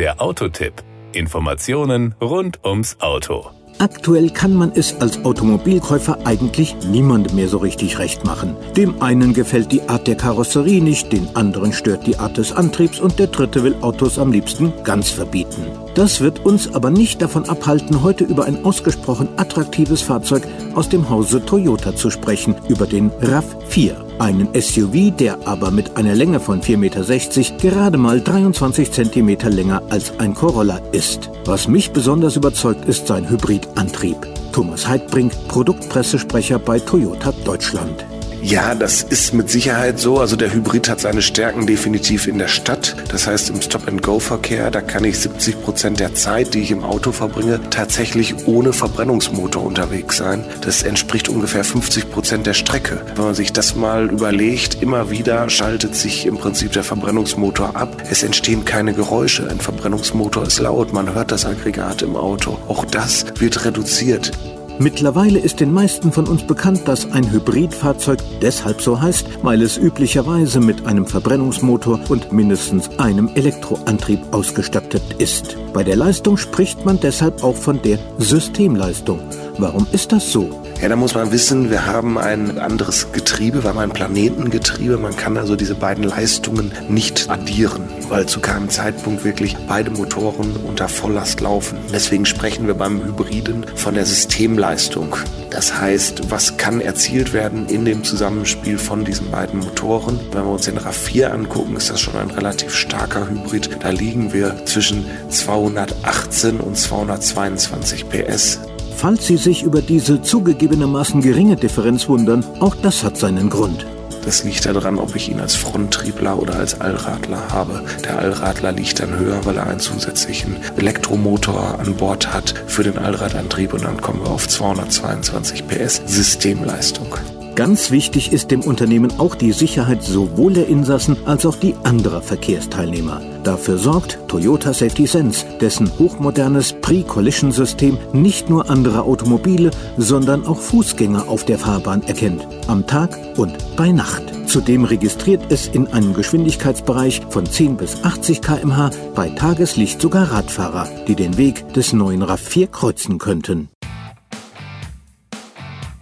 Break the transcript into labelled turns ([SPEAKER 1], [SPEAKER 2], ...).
[SPEAKER 1] Der Autotipp. Informationen rund ums Auto.
[SPEAKER 2] Aktuell kann man es als Automobilkäufer eigentlich niemandem mehr so richtig recht machen. Dem einen gefällt die Art der Karosserie nicht, den anderen stört die Art des Antriebs und der dritte will Autos am liebsten ganz verbieten. Das wird uns aber nicht davon abhalten, heute über ein ausgesprochen attraktives Fahrzeug aus dem Hause Toyota zu sprechen, über den RAV4. Einen SUV, der aber mit einer Länge von 4,60 Meter gerade mal 23 cm länger als ein Corolla ist. Was mich besonders überzeugt, ist sein Hybridantrieb. Thomas Heidbrink, Produktpressesprecher bei Toyota Deutschland.
[SPEAKER 3] Ja, das ist mit Sicherheit so. Also der Hybrid hat seine Stärken definitiv in der Stadt. Das heißt im Stop-and-Go-Verkehr, da kann ich 70 Prozent der Zeit, die ich im Auto verbringe, tatsächlich ohne Verbrennungsmotor unterwegs sein. Das entspricht ungefähr 50 Prozent der Strecke. Wenn man sich das mal überlegt, immer wieder schaltet sich im Prinzip der Verbrennungsmotor ab. Es entstehen keine Geräusche. Ein Verbrennungsmotor ist laut. Man hört das Aggregat im Auto. Auch das wird reduziert.
[SPEAKER 2] Mittlerweile ist den meisten von uns bekannt, dass ein Hybridfahrzeug deshalb so heißt, weil es üblicherweise mit einem Verbrennungsmotor und mindestens einem Elektroantrieb ausgestattet ist. Bei der Leistung spricht man deshalb auch von der Systemleistung. Warum ist das so?
[SPEAKER 3] Ja, da muss man wissen, wir haben ein anderes Getriebe, wir haben ein Planetengetriebe. Man kann also diese beiden Leistungen nicht addieren, weil zu keinem Zeitpunkt wirklich beide Motoren unter Volllast laufen. Deswegen sprechen wir beim Hybriden von der Systemleistung. Das heißt, was kann erzielt werden in dem Zusammenspiel von diesen beiden Motoren? Wenn wir uns den RAV4 angucken, ist das schon ein relativ starker Hybrid. Da liegen wir zwischen 218 und 222 PS.
[SPEAKER 2] Falls Sie sich über diese zugegebenermaßen geringe Differenz wundern, auch das hat seinen Grund.
[SPEAKER 3] Das liegt daran, ob ich ihn als Fronttriebler oder als Allradler habe. Der Allradler liegt dann höher, weil er einen zusätzlichen Elektromotor an Bord hat für den Allradantrieb und dann kommen wir auf 222 PS Systemleistung.
[SPEAKER 2] Ganz wichtig ist dem Unternehmen auch die Sicherheit sowohl der Insassen als auch die anderer Verkehrsteilnehmer. Dafür sorgt Toyota Safety Sense, dessen hochmodernes Pre-Collision-System nicht nur andere Automobile, sondern auch Fußgänger auf der Fahrbahn erkennt, am Tag und bei Nacht. Zudem registriert es in einem Geschwindigkeitsbereich von 10 bis 80 km/h bei Tageslicht sogar Radfahrer, die den Weg des neuen RAV4 kreuzen könnten.